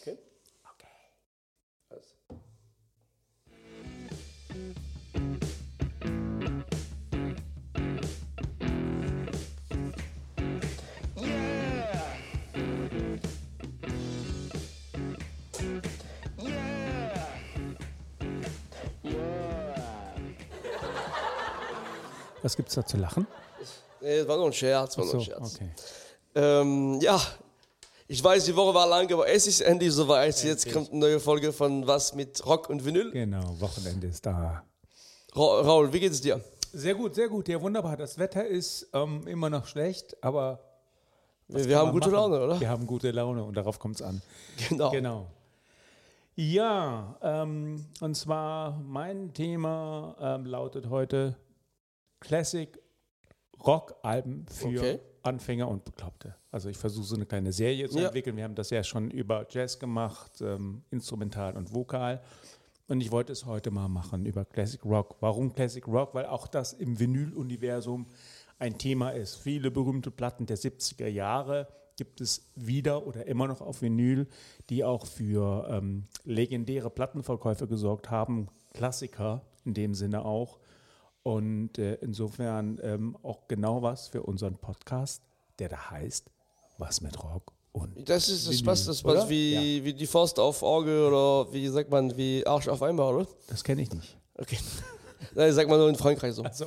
Okay. Okay. Alles. Was gibt's da zu lachen? Nee, das war nur ein Scherz, war nur ein So, Scherz. okay. Ähm, ja, ich weiß, die Woche war lang, aber es ist endlich soweit. Jetzt Endlich. kommt eine neue Folge von Was mit Rock und Vinyl. Genau, Wochenende ist da. Ra Raul, wie geht es dir? Sehr gut, sehr gut. Ja, wunderbar. Das Wetter ist ähm, immer noch schlecht, aber Wir, wir haben gute machen? Laune, oder? Wir haben gute Laune und darauf kommt es an. Genau. Genau. Ja, ähm, und zwar mein Thema ähm, lautet heute Classic Rock-Alben für Okay. Anfänger und Bekloppte. Also ich versuche so eine kleine Serie zu Ja. entwickeln. Wir haben das ja schon über Jazz gemacht, ähm, Instrumental und Vokal. Und ich wollte es heute mal machen über Classic Rock. Warum Classic Rock? Weil auch das im Vinyl-Universum ein Thema ist. Viele berühmte Platten der 70er Jahre gibt es wieder oder immer noch auf Vinyl, die auch für ähm, legendäre Plattenverkäufe gesorgt haben. Klassiker in dem Sinne auch. Und äh, insofern ähm, auch genau was für unseren Podcast, der da heißt Was mit Rock und Das ist das Vinyl, passt, das passt wie, wie die Faust auf Auge oder wie sagt man, wie Arsch auf einmal, oder? das kenne ich nicht. Okay. Nein, sagt man nur in Frankreich so. Also,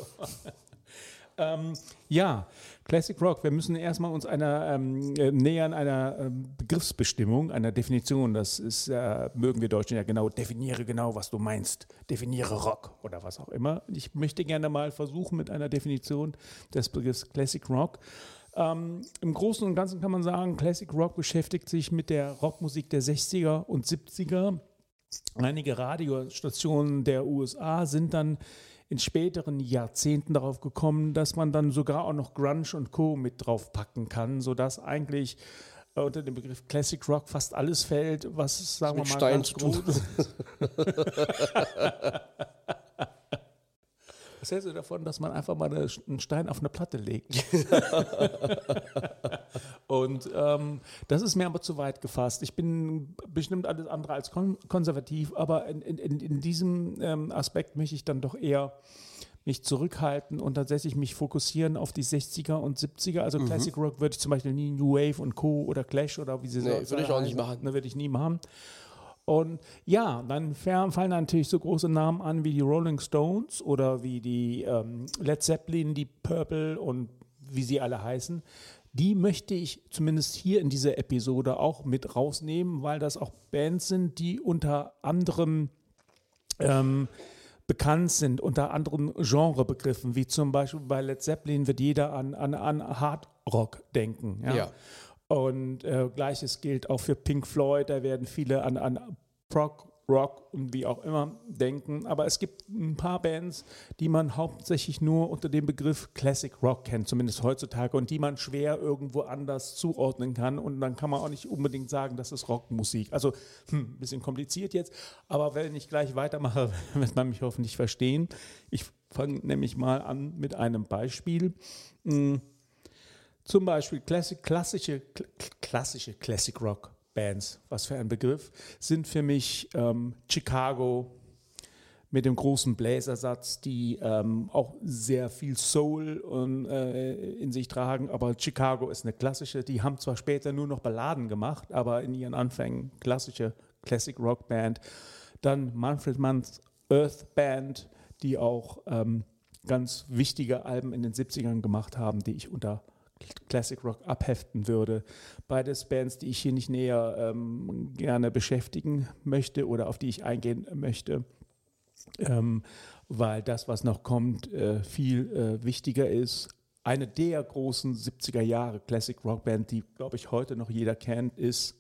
ähm, ja, Classic Rock. Wir müssen erstmal uns einer ähm, äh, nähern einer ähm, Begriffsbestimmung, einer Definition. Das ist, äh, mögen wir Deutschen ja genau. Definiere genau, was du meinst. Definiere Rock oder was auch immer. Ich möchte gerne mal versuchen mit einer Definition des Begriffs Classic Rock. Ähm, Im Großen und Ganzen kann man sagen, Classic Rock beschäftigt sich mit der Rockmusik der 60er und 70er. Einige Radiostationen der USA sind dann in späteren Jahrzehnten darauf gekommen, dass man dann sogar auch noch Grunge und Co. mit draufpacken kann, sodass eigentlich äh, unter dem Begriff Classic Rock fast alles fällt, was, sagen mit wir mal, Stein ganz zu tun. groß Was hältst du davon, dass man einfach mal eine, einen Stein auf eine Platte legt? Und ähm, das ist mir aber zu weit gefasst. Ich bin bestimmt alles andere als kon konservativ, aber in, in, in diesem ähm, Aspekt möchte ich dann doch eher mich zurückhalten und tatsächlich mich fokussieren auf die 60er und 70er. Also Classic Rock würde ich zum Beispiel nie New Wave und Co. oder Clash oder wie sie Nee, so würde ich auch nicht machen. Ne, würde ich nie machen. Und ja, dann fallen natürlich so große Namen an wie die Rolling Stones oder wie die ähm, Led Zeppelin, die Purple und wie sie alle heißen. Die möchte ich zumindest hier in dieser Episode auch mit rausnehmen, weil das auch Bands sind, die unter anderem ähm, bekannt sind, unter anderen Genrebegriffen, wie zum Beispiel bei Led Zeppelin wird jeder an, an, an Hard Rock denken. Ja. Ja. Und äh, gleiches gilt auch für Pink Floyd, da werden viele an, an Prog, Rock und wie auch immer denken. Aber es gibt ein paar Bands, die man hauptsächlich nur unter dem Begriff Classic Rock kennt, zumindest heutzutage, und die man schwer irgendwo anders zuordnen kann. Und dann kann man auch nicht unbedingt sagen, das ist Rockmusik. Also hm, ein bisschen kompliziert jetzt, aber wenn ich gleich weitermache, wird man mich hoffentlich verstehen. Ich fange nämlich mal an mit einem Beispiel. Hm, zum Beispiel klassische, kl- klassische Classic Rock Bands, was für ein Begriff, sind für mich ähm, Chicago mit dem großen Bläsersatz, die ähm, auch sehr viel Soul und, äh, in sich tragen. Aber Chicago ist eine klassische, die haben zwar später nur noch Balladen gemacht, aber in ihren Anfängen klassische Classic Rock Band. Dann Manfred Mann's Earth Band, die auch ähm, ganz wichtige Alben in den 70ern gemacht haben, die ich unter Classic Rock abheften würde. Beides Bands, die ich hier nicht näher ähm, gerne beschäftigen möchte oder auf die ich eingehen möchte, ähm, weil das, was noch kommt, äh, viel äh, wichtiger ist. Eine der großen 70er Jahre Classic Rock Band, die, glaube ich, heute noch jeder kennt, ist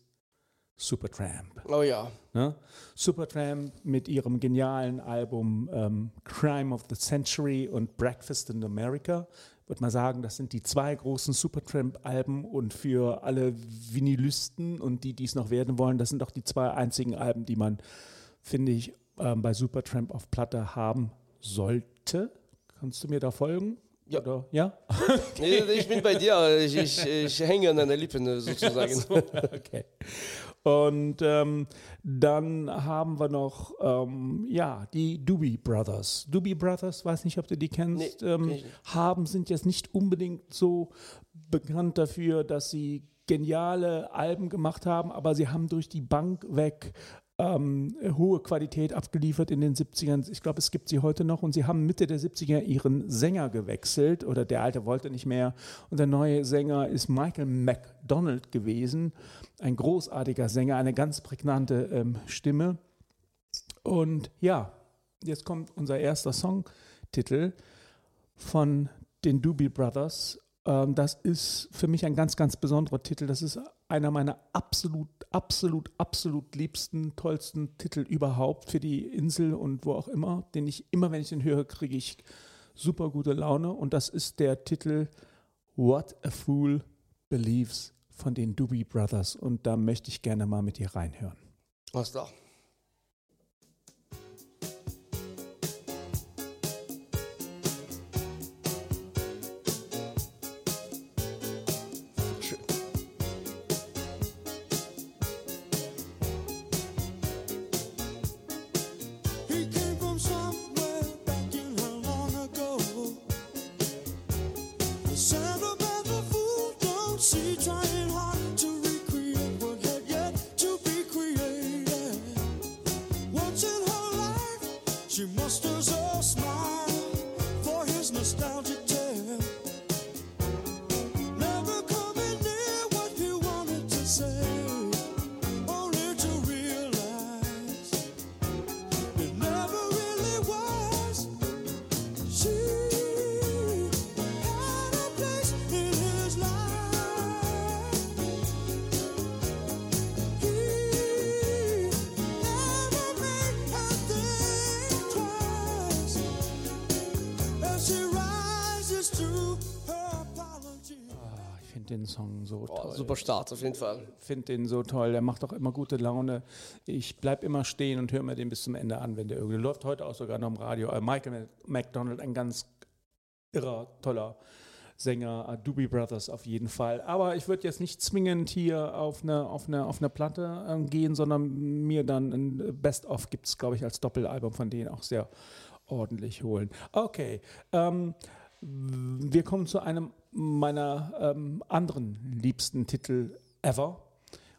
Supertramp. Oh ja. Ne? Supertramp mit ihrem genialen Album ähm, Crime of the Century und Breakfast in America. Würde mal sagen, das sind die zwei großen Supertramp-Alben und für alle Vinylisten und die, die es noch werden wollen, das sind auch die zwei einzigen Alben, die man, finde ich, ähm, bei Supertramp auf Platte haben sollte. Kannst du mir da folgen? Ja. Oder? Ja? Nee, ich bin bei dir. Ich, ich, ich hänge an deinen Lippen äh, sozusagen. okay. Und ähm, dann haben wir noch, ähm, ja, die Doobie Brothers. Doobie Brothers, weiß nicht, ob du die kennst, Nee, ähm, nicht. haben, sind jetzt nicht unbedingt so bekannt dafür, dass sie geniale Alben gemacht haben, aber sie haben durch die Bank weg ähm, hohe Qualität abgeliefert in den 70ern. Ich glaube, es gibt sie heute noch und sie haben Mitte der 70er ihren Sänger gewechselt oder der alte wollte nicht mehr und der neue Sänger ist Michael McDonald gewesen, ein großartiger Sänger, eine ganz prägnante ähm, Stimme. Und ja, jetzt kommt unser erster Songtitel von den Doobie Brothers. Ähm, das ist für mich ein ganz, ganz besonderer Titel. Das ist einer meiner absolut, absolut, absolut liebsten, tollsten Titel überhaupt für die Insel und wo auch immer, den ich immer, wenn ich den höre, kriege ich super gute Laune. Und das ist der Titel What a Fool Believes von den Doobie Brothers. Und da möchte ich gerne mal mit dir reinhören. Was da? For den Song so Boah, toll. super Start, auf jeden Fall. finde den so toll. Der macht auch immer gute Laune. Ich bleibe immer stehen und höre mir den bis zum Ende an, wenn der irgendwie läuft. Heute auch sogar noch im Radio. Äh, Michael McDonald, ein ganz irrer, toller Sänger. Äh, Doobie Brothers auf jeden Fall. Aber ich würde jetzt nicht zwingend hier auf eine, auf eine, auf eine Platte äh, gehen, sondern mir dann ein Best-of gibt es, glaube ich, als Doppelalbum von denen auch sehr ordentlich holen. Okay. Ähm, wir kommen zu einem meiner ähm, anderen liebsten Titel ever.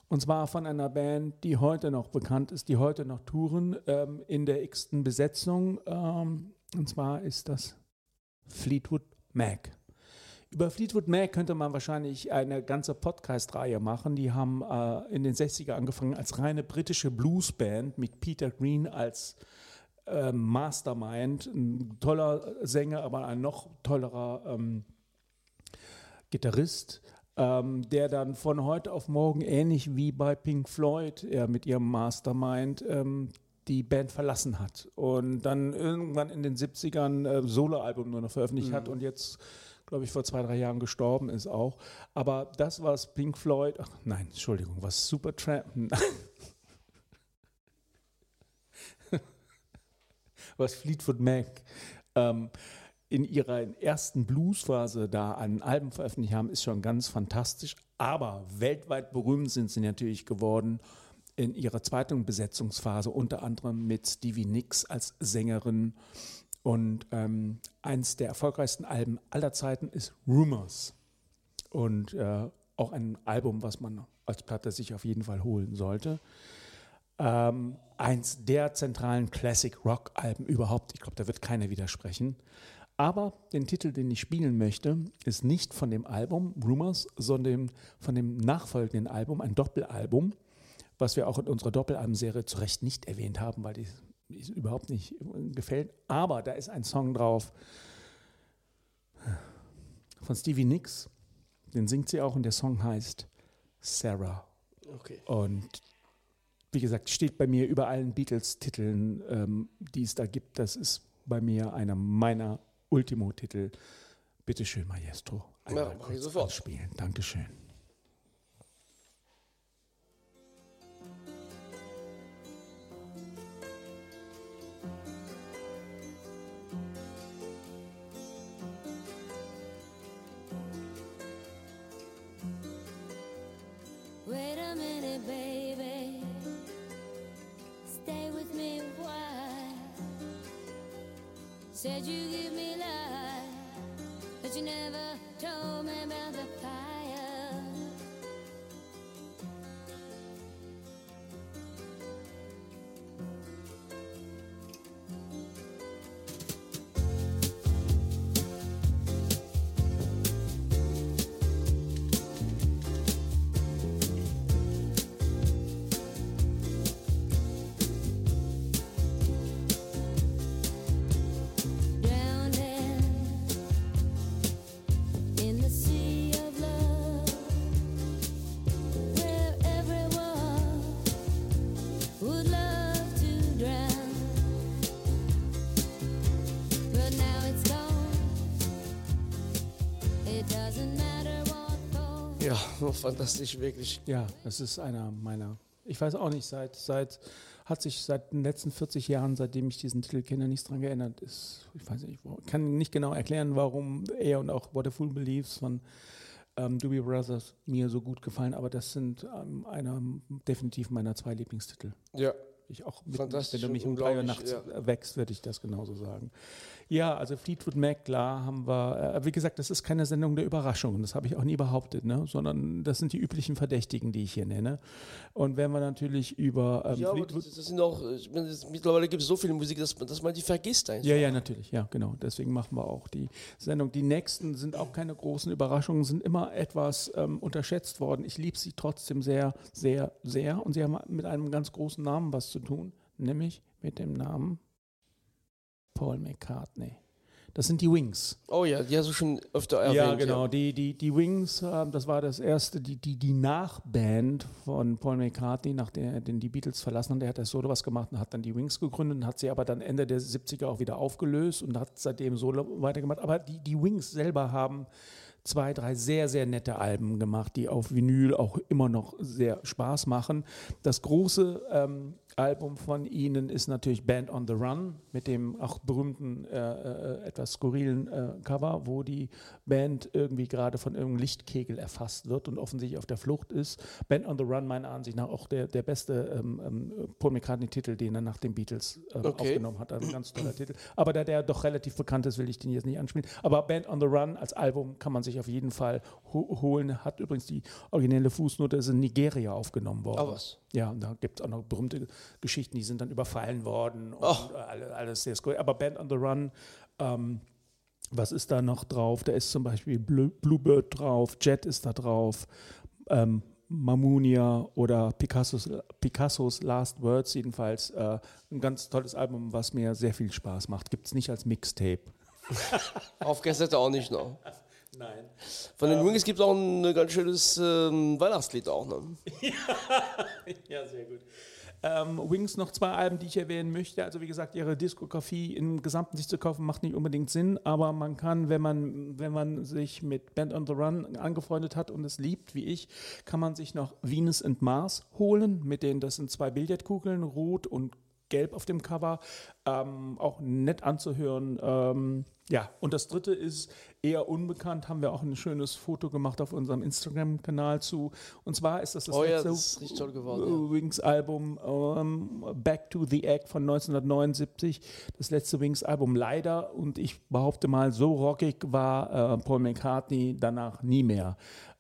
Und zwar von einer Band, die heute noch bekannt ist, die heute noch touren, ähm, in der x-ten Besetzung. Ähm, und zwar ist das Fleetwood Mac. Über Fleetwood Mac könnte man wahrscheinlich eine ganze Podcast-Reihe machen. Die haben äh, in den 60er angefangen als reine britische Bluesband mit Peter Green als äh, Mastermind. Ein toller Sänger, aber ein noch tollerer ähm, Gitarrist, ähm, der dann von heute auf morgen ähnlich wie bei Pink Floyd äh, mit ihrem Mastermind ähm, die Band verlassen hat und dann irgendwann in den 70ern äh, Soloalbum nur noch veröffentlicht hat und jetzt glaube ich vor zwei, drei Jahren gestorben ist auch. Aber das was Pink Floyd, ach nein, Entschuldigung, was Supertramp, was Fleetwood Mac ähm, in ihrer ersten Bluesphase da an Alben veröffentlicht haben, ist schon ganz fantastisch. Aber weltweit berühmt sind sie natürlich geworden in ihrer zweiten Besetzungsphase, unter anderem mit Stevie Nicks als Sängerin. Und ähm, eins der erfolgreichsten Alben aller Zeiten ist Rumors. Und äh, auch ein Album, was man als Platte sich auf jeden Fall holen sollte. Ähm, eins der zentralen Classic Rock Alben überhaupt. Ich glaube, da wird keiner widersprechen. Aber den Titel, den ich spielen möchte, ist nicht von dem Album Rumors, sondern von dem nachfolgenden Album, ein Doppelalbum, was wir auch in unserer Doppelalbumserie zu Recht nicht erwähnt haben, weil die, die überhaupt nicht gefällt. Aber da ist ein Song drauf von Stevie Nicks. Den singt sie auch und der Song heißt Sarah. Okay. Und wie gesagt, steht bei mir über allen Beatles-Titeln, ähm, die es da gibt. Das ist bei mir einer meiner Ultimo-Titel. Bitte schön, Maestro. Einmal ja, kurz sofort. Spielen. Dankeschön. Wait a minute, baby. Said you give me life, but you never told me about the fire. Ja, fantastisch, wirklich. Ja, das ist einer meiner. Ich weiß auch nicht, seit, seit hat sich seit den letzten 40 Jahren, seitdem ich diesen Titel kenne, nichts dran geändert. Ist, ich weiß nicht, wo- kann nicht genau erklären, warum er und auch What a Fool Believes von ähm, Doobie Brothers mir so gut gefallen, aber das sind ähm, einer definitiv meiner zwei Lieblingstitel. Ja, Ich auch mit, Fantastisch wenn du mich um drei Uhr nachts ja. wächst, würde ich das genauso sagen. Ja, also Fleetwood Mac, klar, haben wir, äh, wie gesagt, das ist keine Sendung der Überraschungen, das habe ich auch nie behauptet, ne? sondern das sind die üblichen Verdächtigen, die ich hier nenne. Und wenn wir natürlich über ähm, ja aber Fleetwood... das, das sind auch, meine, das, mittlerweile gibt es so viel Musik, dass man, dass man die vergisst einfach. Ja, ja, natürlich, ja, genau. Deswegen machen wir auch die Sendung. Die nächsten sind auch keine großen Überraschungen, sind immer etwas ähm, unterschätzt worden. Ich liebe sie trotzdem sehr, sehr, sehr. Und sie haben mit einem ganz großen Namen was zu tun, nämlich mit dem Namen Paul McCartney. Das sind die Wings. Oh ja, die hast du schon öfter erwähnt. ja, genau. Die, die, die Wings, ähm, das war das erste, die, die, die Nachband von Paul McCartney, nachdem er den die Beatles verlassen hat. Der hat das Solo was gemacht und hat dann die Wings gegründet und hat sie aber dann Ende der 70er auch wieder aufgelöst und hat seitdem Solo weitergemacht. Aber die, die Wings selber haben zwei, drei sehr, sehr nette Alben gemacht, die auf Vinyl auch immer noch sehr Spaß machen. Das große ähm, Album von ihnen ist natürlich Band on the Run mit dem auch berühmten, äh, äh, etwas skurrilen äh, Cover, wo die Band irgendwie gerade von irgendeinem Lichtkegel erfasst wird und offensichtlich auf der Flucht ist. Band on the Run, meiner Ansicht nach, auch der, der beste ähm, ähm, Paul McCartney-Titel, den er nach den Beatles ähm, Okay. aufgenommen hat. Also ein ganz toller Titel. Aber da der doch relativ bekannt ist, will ich den jetzt nicht anspielen. Aber Band on the Run als Album kann man sich auf jeden Fall ho holen. Hat übrigens die originelle Fußnote, ist in Nigeria aufgenommen worden. Ah, was? Ja, und da gibt es auch noch berühmte Geschichten, die sind dann überfallen worden und Ach. alles, sehr skurril. Aber Band on the Run, ähm, was ist da noch drauf? Da ist zum Beispiel Blue, Bluebird drauf, Jet ist da drauf, ähm, Mamunia oder Picassos, Picassos Last Words jedenfalls. Äh, ein ganz tolles Album, was mir sehr viel Spaß macht. Gibt es nicht als Mixtape. Auf Kassette auch nicht noch. Nein. Von den Wings gibt es auch ein ganz schönes ähm, Weihnachtslied auch. Ne? Ja, sehr gut. Ähm, Wings noch zwei Alben, die ich erwähnen möchte. Also wie gesagt, ihre Diskografie im Gesamten sich zu kaufen, macht nicht unbedingt Sinn, aber man kann, wenn man, wenn man sich mit Band on the Run angefreundet hat und es liebt, wie ich, kann man sich noch Venus and Mars holen, mit denen, das sind zwei Billardkugeln, rot und gelb auf dem Cover, ähm, auch nett anzuhören. Ähm, ja, und das dritte ist eher unbekannt, haben wir auch ein schönes Foto gemacht auf unserem Instagram-Kanal zu. Und zwar ist das das Oh ja, letzte das geworden, Wings-Album ähm, Back to the Egg von 1979. Das letzte Wings-Album leider und ich behaupte mal, so rockig war äh, Paul McCartney danach nie mehr.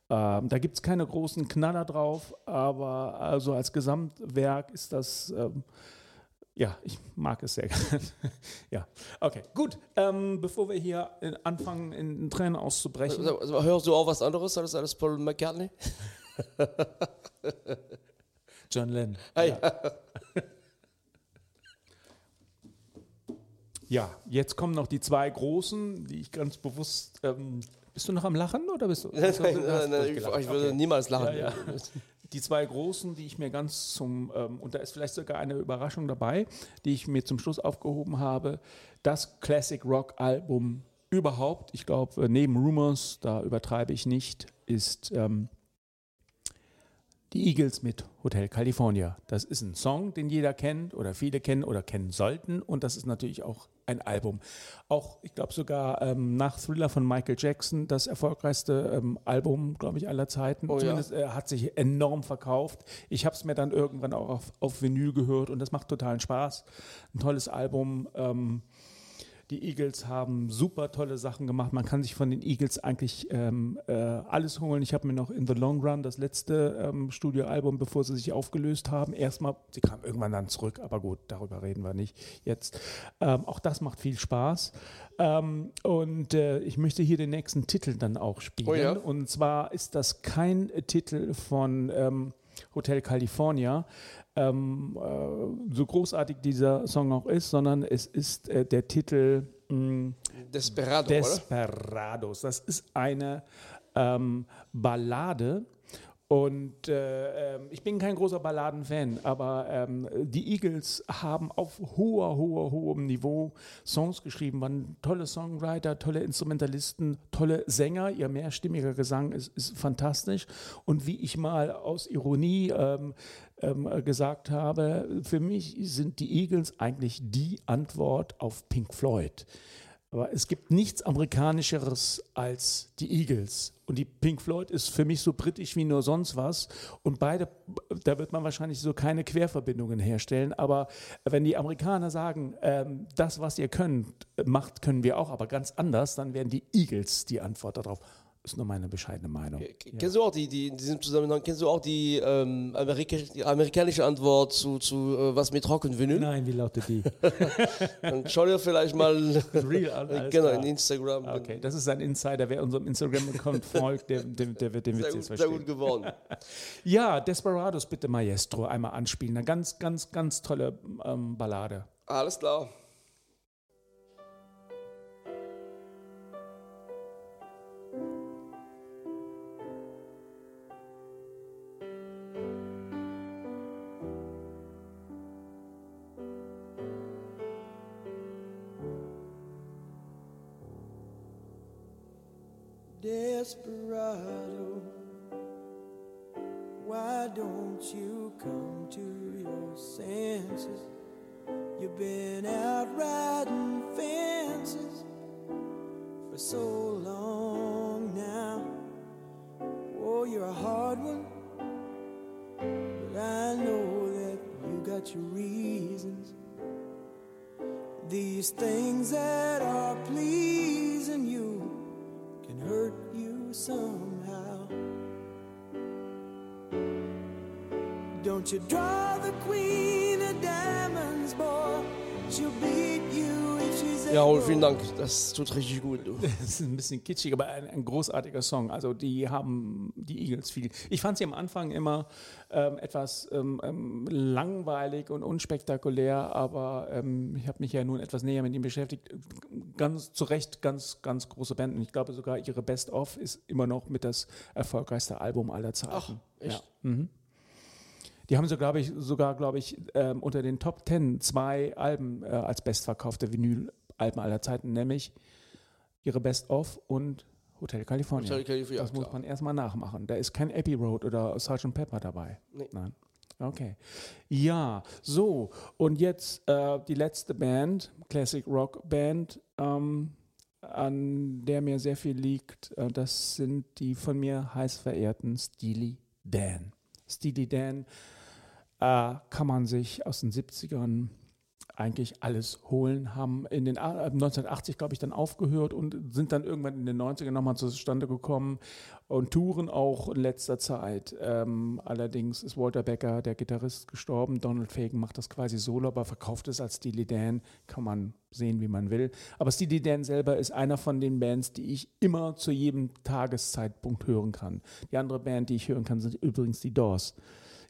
Ähm, da gibt es keine großen Knaller drauf, aber also als Gesamtwerk ist das. Ähm, ja, ich mag es sehr gerne. ja, okay, gut. Ähm, bevor wir hier äh, anfangen, in Tränen auszubrechen. Also, hörst du auch was anderes als alles Paul McCartney? John Lennon. Hey. Ja. ja, jetzt kommen noch die zwei großen, die ich ganz bewusst. Ähm, bist du noch am Lachen oder bist du? Nein, nein, nein, nein, ich, ich würde Okay. niemals lachen. Ja, ja. Die zwei großen, die ich mir ganz zum, ähm, und da ist vielleicht sogar eine Überraschung dabei, die ich mir zum Schluss aufgehoben habe. Das Classic Rock Album überhaupt, ich glaube, neben Rumors, da übertreibe ich nicht, ist ähm, die Eagles mit Hotel California. Das ist ein Song, den jeder kennt oder viele kennen oder kennen sollten. Und das ist natürlich auch ein Album. Auch, ich glaube sogar ähm, nach Thriller von Michael Jackson, das erfolgreichste ähm, Album, glaube ich, aller Zeiten. Oh ja. Zumindest äh, hat sich enorm verkauft. Ich habe es mir dann irgendwann auch auf, auf Vinyl gehört und das macht totalen Spaß. Ein tolles Album. Ähm, die Eagles haben super tolle Sachen gemacht. Man kann sich von den Eagles eigentlich ähm, äh, alles holen. Ich habe mir noch In the Long Run, das letzte ähm, Studioalbum, bevor sie sich aufgelöst haben, erstmal, sie kamen irgendwann dann zurück, aber gut, darüber reden wir nicht jetzt. Ähm, auch das macht viel Spaß. Ähm, und äh, ich möchte hier den nächsten Titel dann auch spielen. Oh ja. Und zwar ist das kein Titel von ähm, Hotel California, ähm, äh, so großartig dieser Song auch ist, sondern es ist äh, der Titel mh, Desperado, oder? Desperados. Das ist eine ähm, Ballade. Und äh, ähm, ich bin kein großer Balladenfan, aber ähm, die Eagles haben auf hoher, hoher, hohem Niveau Songs geschrieben, waren tolle Songwriter, tolle Instrumentalisten, tolle Sänger. Ihr mehrstimmiger Gesang ist, ist fantastisch. Und wie ich mal aus Ironie ähm, ähm, gesagt habe, für mich sind die Eagles eigentlich die Antwort auf Pink Floyd. Aber es gibt nichts Amerikanischeres als die Eagles. Und die Pink Floyd ist für mich so britisch wie nur sonst was. Und beide, da wird man wahrscheinlich so keine Querverbindungen herstellen. Aber wenn die Amerikaner sagen, ähm, das, was ihr könnt, macht, können wir auch, aber ganz anders, dann wären die Eagles die Antwort darauf. Ist nur meine bescheidene Meinung. Kennst du auch die, die in diesem Zusammenhang, kennst du auch die, ähm, Amerika die amerikanische Antwort zu, zu äh, was mit Rock'n'Vinyl? Nein, wie lautet die? Dann schau dir vielleicht mal Real an, alles genau, in Instagram. Okay, das ist ein Insider. Wer unserem Instagram-Account folgt, der, der, der wird den Witz jetzt gut, sehr verstehen. gut geworden. Ja, Desperados bitte Maestro einmal anspielen. Eine ganz, ganz, ganz tolle ähm, Ballade. Alles klar. Reasons. These things that are pleasing you can hurt you somehow. Don't you draw the queen of diamonds, boy? She'll beat you Ja, able. vielen Dank. Das tut richtig gut. Du. Das ist ein bisschen kitschig, aber ein, ein großartiger Song. Also die haben die Eagles viel. Ich fand sie am Anfang immer ähm, etwas ähm, ähm, langweilig und unspektakulär, aber ähm, ich habe mich ja nun etwas näher mit ihm beschäftigt. Ganz zu Recht ganz, ganz große Band. Und ich glaube sogar ihre Best of ist immer noch mit das erfolgreichste Album aller Zeiten. echt? Ja. Mhm. Die haben so, glaube ich, sogar, glaube ich, ähm, unter den Top Ten zwei Alben äh, als bestverkaufte Vinyl-Alben aller Zeiten, nämlich ihre Best of und Hotel California. Hotel California, das muss klar. man erstmal nachmachen. Da ist kein Abbey Road oder Sgt. Pepper dabei. Nee. Nein. Okay. Ja, so. Und jetzt äh, die letzte Band, Classic Rock Band, ähm, an der mir sehr viel liegt. Äh, das sind die von mir heiß verehrten Steely Dan. Steely Dan äh, kann man sich aus den 70ern eigentlich alles holen, haben in den A- äh, 1980, glaube ich, dann aufgehört und sind dann irgendwann in den 90ern nochmal zustande gekommen und touren auch in letzter Zeit. Ähm, allerdings ist Walter Becker, der Gitarrist, gestorben. Donald Fagen macht das quasi solo, aber verkauft es als Steely Dan. Kann man sehen, wie man will. Aber Steely Dan selber ist einer von den Bands, die ich immer zu jedem Tageszeitpunkt hören kann. Die andere Band, die ich hören kann, sind übrigens die Doors.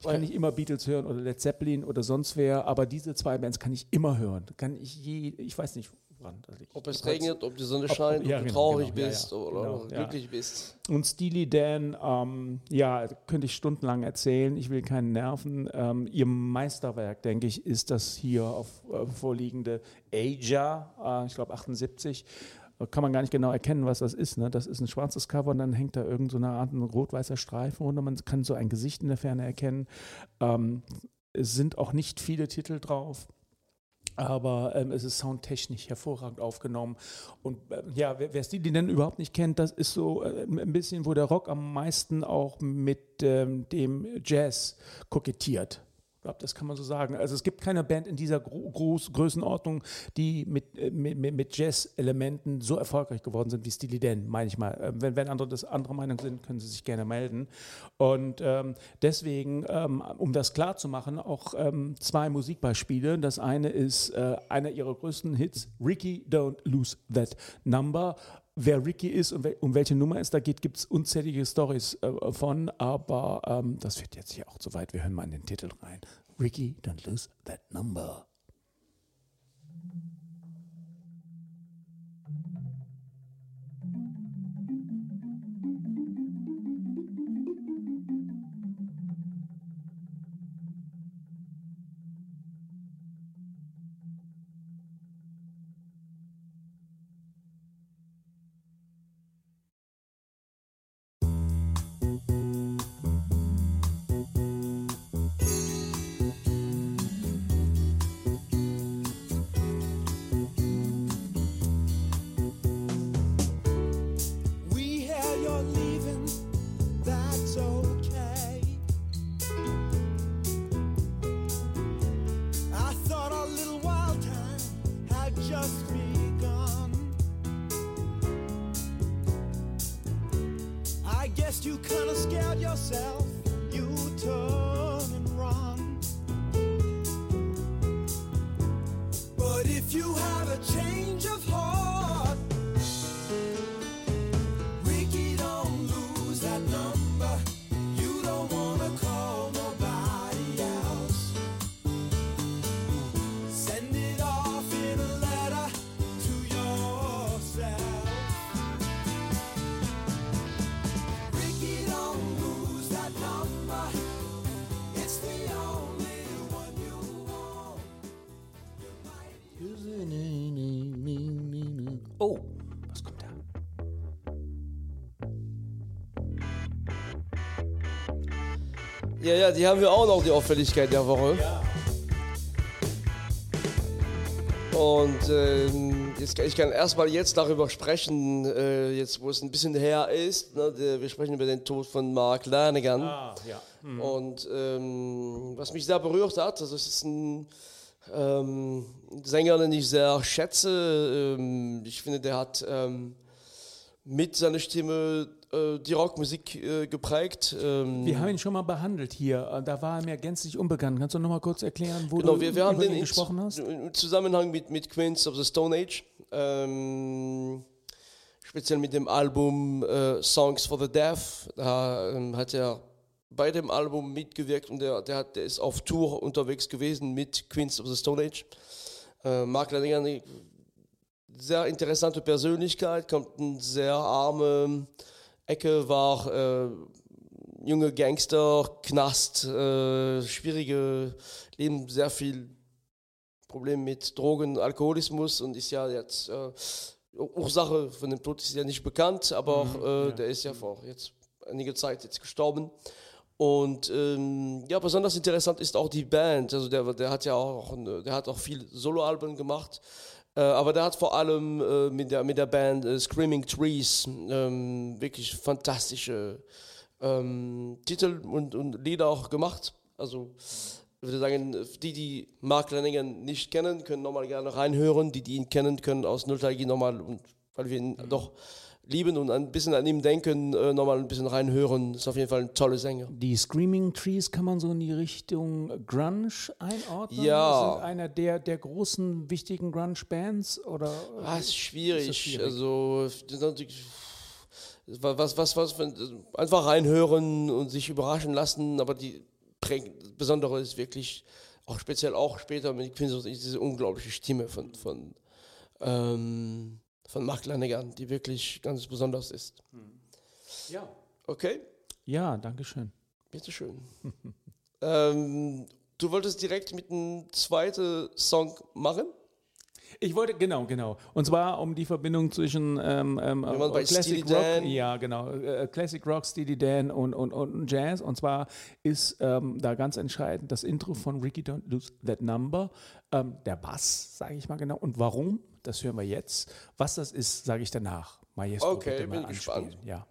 Ich kann nicht immer Beatles hören oder Led Zeppelin oder sonst wer, aber diese zwei Bands kann ich immer hören. Kann ich je, ich weiß nicht, woran das liegt. Ob es regnet, ob die Sonne Ob- scheint, ja, ob du genau, traurig genau, ja, bist ja, oder genau, ja. glücklich bist. Und Steely Dan, ähm, ja, könnte ich stundenlang erzählen. Ich will keinen nerven. Ähm, ihr Meisterwerk, denke ich, ist das hier auf äh, vorliegende Aja, äh, ich glaube 78. Kann man gar nicht genau erkennen, was das ist. Ne? Das ist ein schwarzes Cover und dann hängt da irgend so Art ein rot-weißer Streifen runter. Man kann so ein Gesicht in der Ferne erkennen. Ähm, es sind auch nicht viele Titel drauf. Aber ähm, es ist soundtechnisch hervorragend aufgenommen. Und äh, ja, wer, wer Steely Dan überhaupt nicht kennt, das ist so äh, ein bisschen, wo der Rock am meisten auch mit ähm, dem Jazz kokettiert. Glaube, das kann man so sagen. Also es gibt keine Band in dieser Gro Groß Größenordnung, die mit, äh, mit, mit- Jazz-Elementen so erfolgreich geworden sind wie Steely Dan, meine ich mal. Ähm, Wenn, wenn andere das anderer Meinung sind, können sie sich gerne melden. Und ähm, deswegen, ähm, um das klar zu machen, auch ähm, zwei Musikbeispiele. Das eine ist äh, einer ihrer größten Hits, Ricky Don't Lose That Number. Wer Ricky ist und um welche Nummer es da geht, gibt es unzählige Stories äh, von, aber ähm, das wird jetzt hier auch zu weit. Wir hören mal in den Titel rein. Ricky Don't Lose That Number. Ja, ja, die haben wir auch noch, die Auffälligkeit der Woche. Und ähm, jetzt, ich kann erstmal jetzt darüber sprechen, äh, jetzt wo es ein bisschen her ist. Ne, der, wir sprechen über den Tod von Mark Lanigan. Ah, ja. Und ähm, was mich sehr berührt hat, also es ist ein ähm, Sänger, den ich sehr schätze. Ähm, ich finde, der hat ähm, mit seiner Stimme äh, die Rockmusik äh, geprägt. Ähm, Wir haben ihn schon mal behandelt hier. Äh, Da war er mir gänzlich unbekannt. Kannst du noch mal kurz erklären, wo Genau, du wir, wir haben ihn in, gesprochen hast? im Zusammenhang mit, mit Queens of the Stone Age, ähm, speziell mit dem Album äh, Songs for the Deaf, da ähm, hat er bei dem Album mitgewirkt und der, der, hat, der ist auf Tour unterwegs gewesen mit Queens of the Stone Age. Äh, Mark Lanigan, eine sehr interessante Persönlichkeit, kommt eine sehr arme Ecke, war äh, junge Gangster, Knast, äh, schwierige Leben, sehr viel Problem mit Drogen, Alkoholismus und ist ja jetzt äh, Ursache von dem Tod ist ja nicht bekannt, aber auch, äh, der ist ja vor jetzt einige Zeit jetzt gestorben. Und ähm, ja, besonders interessant ist auch die Band. Also der, der hat ja auch, der hat auch viel Soloalben gemacht. Äh, aber der hat vor allem äh, mit, der, mit der Band äh, Screaming Trees ähm, wirklich fantastische ähm, Titel und, und Lieder auch gemacht. Also ich würde sagen, die, die Mark Lanigan nicht kennen, können nochmal gerne reinhören. Die, die ihn kennen, können aus Nostalgie nochmal, weil wir ihn doch lieben und ein bisschen an ihm denken, äh, nochmal ein bisschen reinhören. Ist auf jeden Fall ein toller Sänger. Die Screaming Trees kann man so in die Richtung Grunge einordnen? Ja. Sind einer der, der großen, wichtigen Grunge-Bands? Oder? Ah, ist schwierig. Ist schwierig? Also, was, was, was, einfach reinhören und sich überraschen lassen, aber die Besondere ist wirklich, auch speziell auch später mit East, diese unglaubliche Stimme von, von, ähm, von Mark Lanigan, die wirklich ganz besonders ist. Ja. Okay, Ja, danke schön. bitteschön. ähm, du wolltest direkt mit einem zweiten Song machen? Ich wollte, genau, genau. Und zwar um die Verbindung zwischen ähm, ähm, bei Classic Rock, ja, genau, äh, Classic Rock, Steely Dan und, und, und Jazz. Und zwar ist ähm, da ganz entscheidend das Intro von Ricky Don't Lose That Number, ähm, der Bass, sage ich mal genau. Und warum? Das hören wir jetzt. Was das ist, sage ich danach. Maestro, Okay, bitte mal bin anspielen. gespannt. Ja.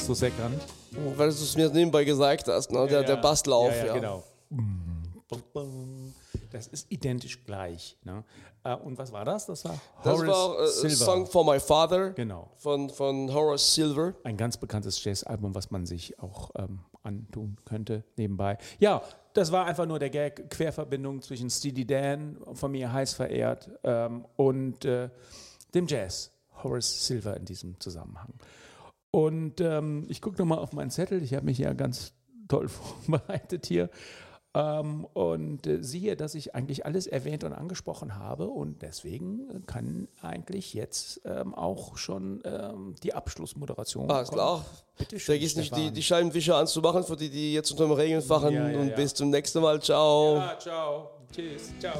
Hast du es erkannt? Weil du es mir nebenbei gesagt hast, ne? der, der Basslauf. Ja, Ja, ja, genau. Das ist identisch gleich. Ne? Äh, Und was war das? Das war Das Horace war äh, Silver. Song for My Father Genau. von, von Horace Silver. Ein ganz bekanntes Jazzalbum, was man sich auch ähm, antun könnte nebenbei. Ja, das war einfach nur der Gag, Querverbindung zwischen Steely Dan, von mir heiß verehrt, ähm, und äh, dem Jazz, Horace Silver in diesem Zusammenhang. Und ähm, ich gucke nochmal auf meinen Zettel, ich habe mich ja ganz toll vorbereitet hier. Ähm, und äh, siehe, dass ich eigentlich alles erwähnt und angesprochen habe und deswegen kann eigentlich jetzt ähm, auch schon ähm, die Abschlussmoderation Ah, ist kommen. klar. Bitte schön, Vergiss nicht, die, die Scheibenwischer anzumachen, für die, die jetzt unter dem Regen fahren. Ja, ja, und ja. bis zum nächsten Mal. Ciao. Ja, ciao. Tschüss. Ciao.